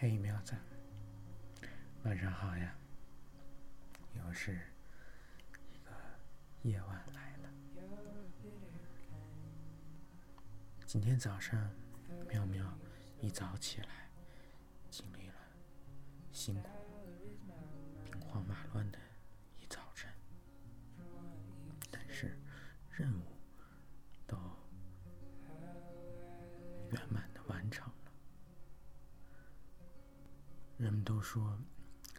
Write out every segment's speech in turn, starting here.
嘿，苗子，晚上好呀！又是一个夜晚来了。今天早上，苗苗一早起来，经历了辛苦、兵荒马乱的一早晨，但是任务人们都说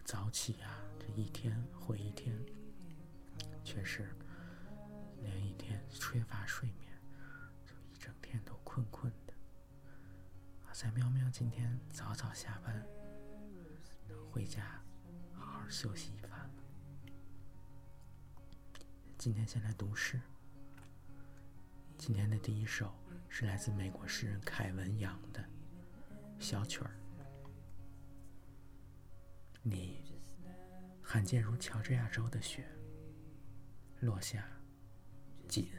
早起呀，这一天毁一天，却是连一天缺乏睡眠，就一整天都困困的。好在喵喵今天早早下班，回家好好休息一番了。今天先来读诗。今天的第一首是来自美国诗人凯文·杨的小曲儿。你罕见如乔治亚州的雪，落下紧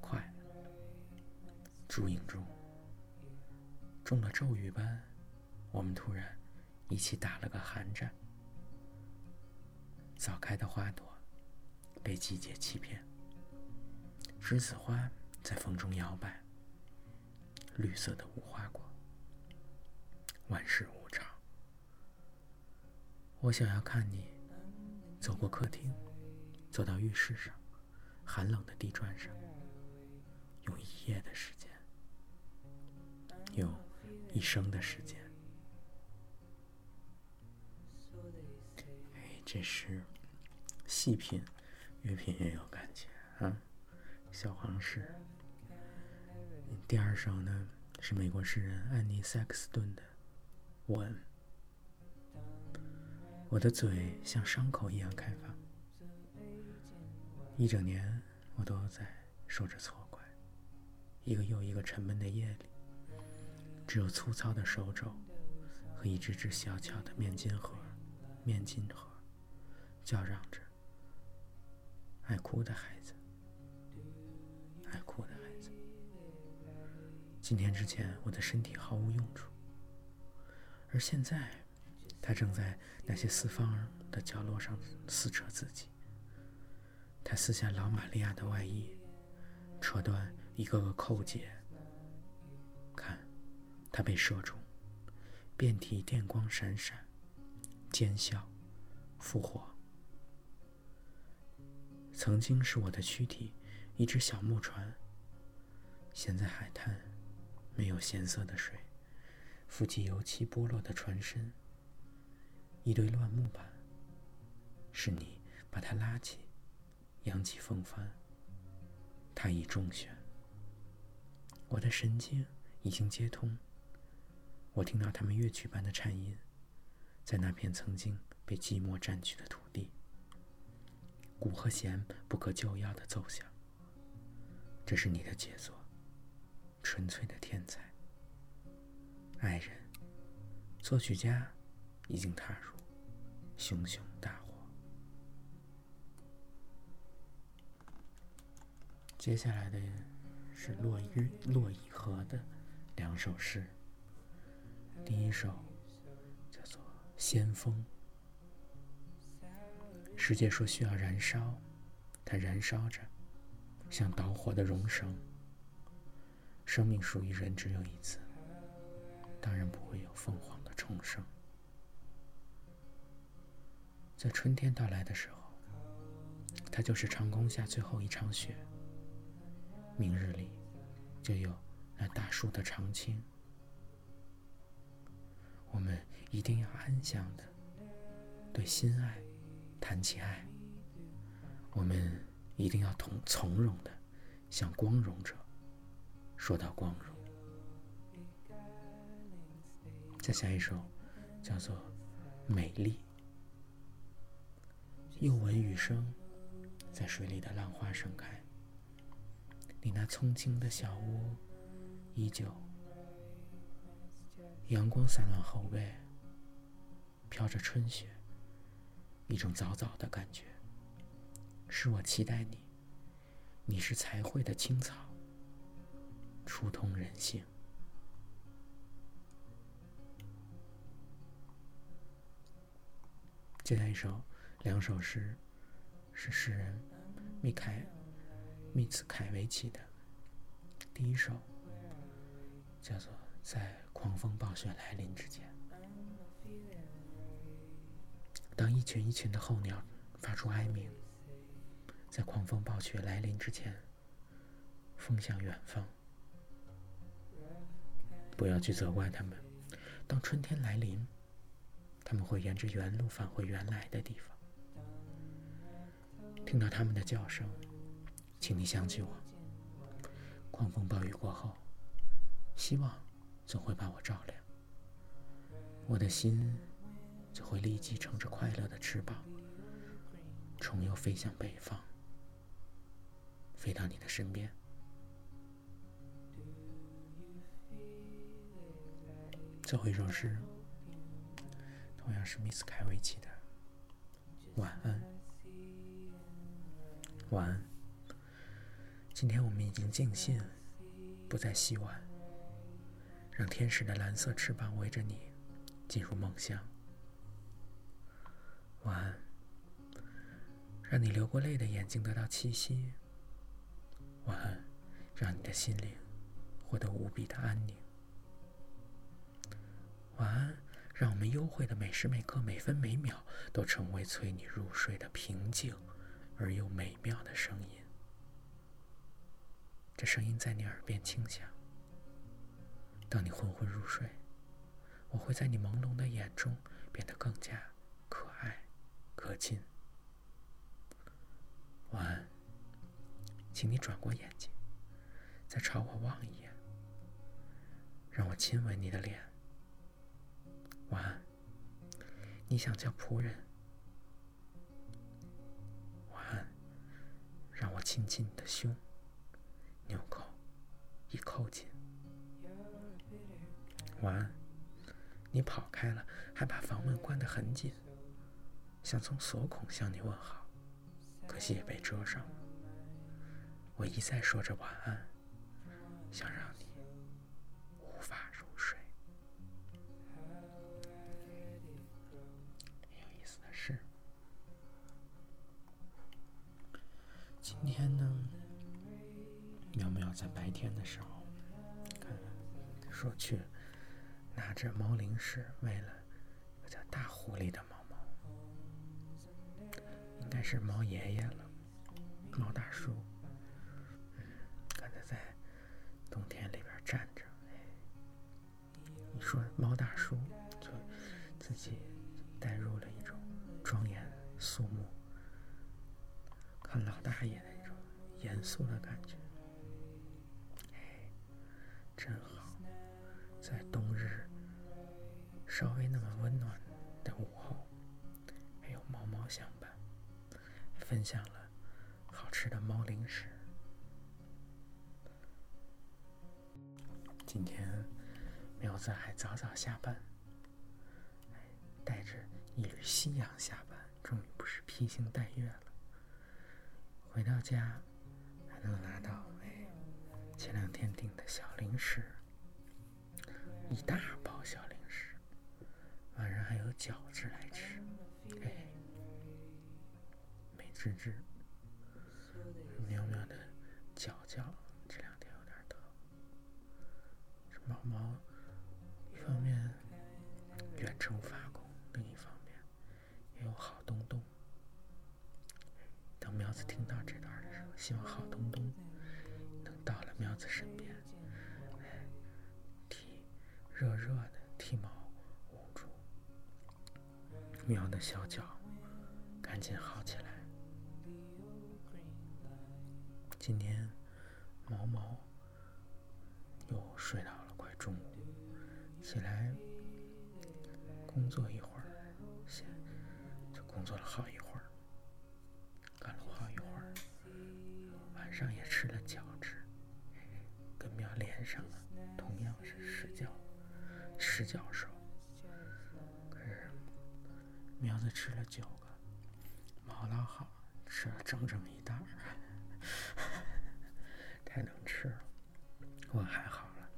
快，烛影中中了咒语般，我们突然一起打了个寒战。早开的花朵被季节欺骗，栀子花在风中摇摆，绿色的无花果，万事无。我想要看你走过客厅，走到浴室上，寒冷的地砖上，用一夜的时间，用一生的时间。哎，这是细品，越品越有感觉啊！小黄诗。第二首呢，是美国诗人安妮·塞克斯顿的《吻》。我的嘴像伤口一样开放，一整年我都在受着错怪。一个又一个沉闷的夜里，只有粗糙的手肘和一只只小巧的面巾盒，面巾盒叫嚷着：“爱哭的孩子，爱哭的孩子。”今天之前，我的身体毫无用处，而现在。他正在那些四方的角落上撕扯自己。他撕下老玛利亚的外衣，扯断一个个扣结。看，他被射中，遍体电光闪闪，尖笑，复活。曾经是我的躯体，一只小木船。现在海滩没有咸涩的水，浮起油漆剥落的船身。一堆乱木板，是你把它拉起，扬起风帆。它已中选。我的神经已经接通，我听到他们乐曲般的颤音，在那片曾经被寂寞占据的土地，鼓和弦不可救药的奏响。这是你的杰作，纯粹的天才。爱人，作曲家，已经踏入。熊熊大火。接下来的是骆玉骆以和的两首诗。第一首叫做《先锋》。世界说需要燃烧，它燃烧着，像导火的熔绳。生命属于人只有一次，当然不会有凤凰的重生。在春天到来的时候，它就是长空下最后一场雪。明日里，就有那大树的长青。我们一定要安详的对心爱谈起爱。我们一定要从从容的向光荣者说到光荣。再下一首，叫做《美丽》。又闻雨声在水里的浪花盛开。你那葱青的小屋依旧，阳光散乱后背，飘着春雪，一种早早的感觉。是我期待你，你是才会的青草，触通人性。接下来一首。两首诗，是诗人米凯米茨凯维奇的。第一首叫做《在狂风暴雪来临之前》，当一群一群的候鸟发出哀鸣，在狂风暴雪来临之前，风向远方。不要去责怪他们。当春天来临，他们会沿着原路返回原来的地方。听到他们的叫声，请你想起我。狂风暴雨过后，希望总会把我照亮。我的心就会立即乘着快乐的翅膀，重又飞向北方，飞到你的身边。最后一首诗，同样是米斯凯维奇的。晚安，晚安。今天我们已经尽兴，不再洗碗，让天使的蓝色翅膀围着你进入梦乡。晚安，让你流过泪的眼睛得到栖息。晚安，让你的心灵获得无比的安宁。晚安，让我们幽会的每时每刻、每分每秒都成为催你入睡的平静而又美妙的声音。这声音在你耳边轻响。当你昏昏入睡，我会在你朦胧的眼中变得更加可爱、可亲。晚安，请你转过眼睛，再朝我望一眼，让我亲吻你的脸。晚安，你想叫仆人？亲亲你的胸，纽扣已扣紧。晚安，你跑开了，还把房门关得很紧，想从锁孔向你问好，可惜也被遮上了。我一再说着晚安，想让你。今天呢，苗苗在白天的时候，说去拿着猫零食喂了个叫大狐狸的猫猫，应该是猫爷爷了，猫大叔。嗯，看他在冬天里边站着，你说猫大叔就自己带入了一种庄严肃穆，看老大爷那种。严肃的感觉，哎，真好，在冬日稍微那么温暖的午后，还有猫猫相伴，分享了好吃的猫零食。今天苗子还早早下班，带着一缕夕阳下班，终于不是披星戴月了。回到家。还能拿到哎，前两天订的小零食，一大包小零食，晚上还有饺子来吃，哎，美滋滋，喵喵的脚脚这两天有点疼，这毛毛小脚，赶紧好起来。今天毛毛又睡到了快中午，起来工作一会儿，先就工作了好一会儿。上也吃了饺子，跟苗连上了，同样是吃饺，吃饺手。可是苗子吃了九个，毛老好，吃了整整一袋儿，太能吃了。我还好了，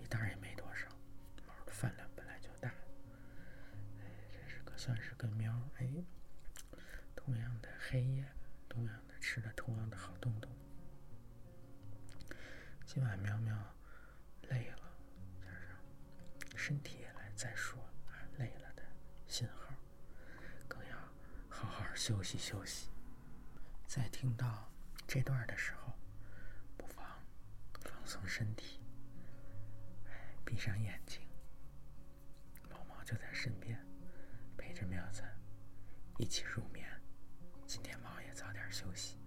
一袋也没多少。毛的饭量本来就大，哎，真是个算是跟喵哎，同样的黑夜，同样的吃了同样的好东东。今晚喵喵累了，加上身体也来再说啊累了的信号，更要好好休息休息。在听到这段的时候，不妨放松身体，闭上眼睛，毛毛就在身边，陪着喵子一起入眠。今天毛也早点休息。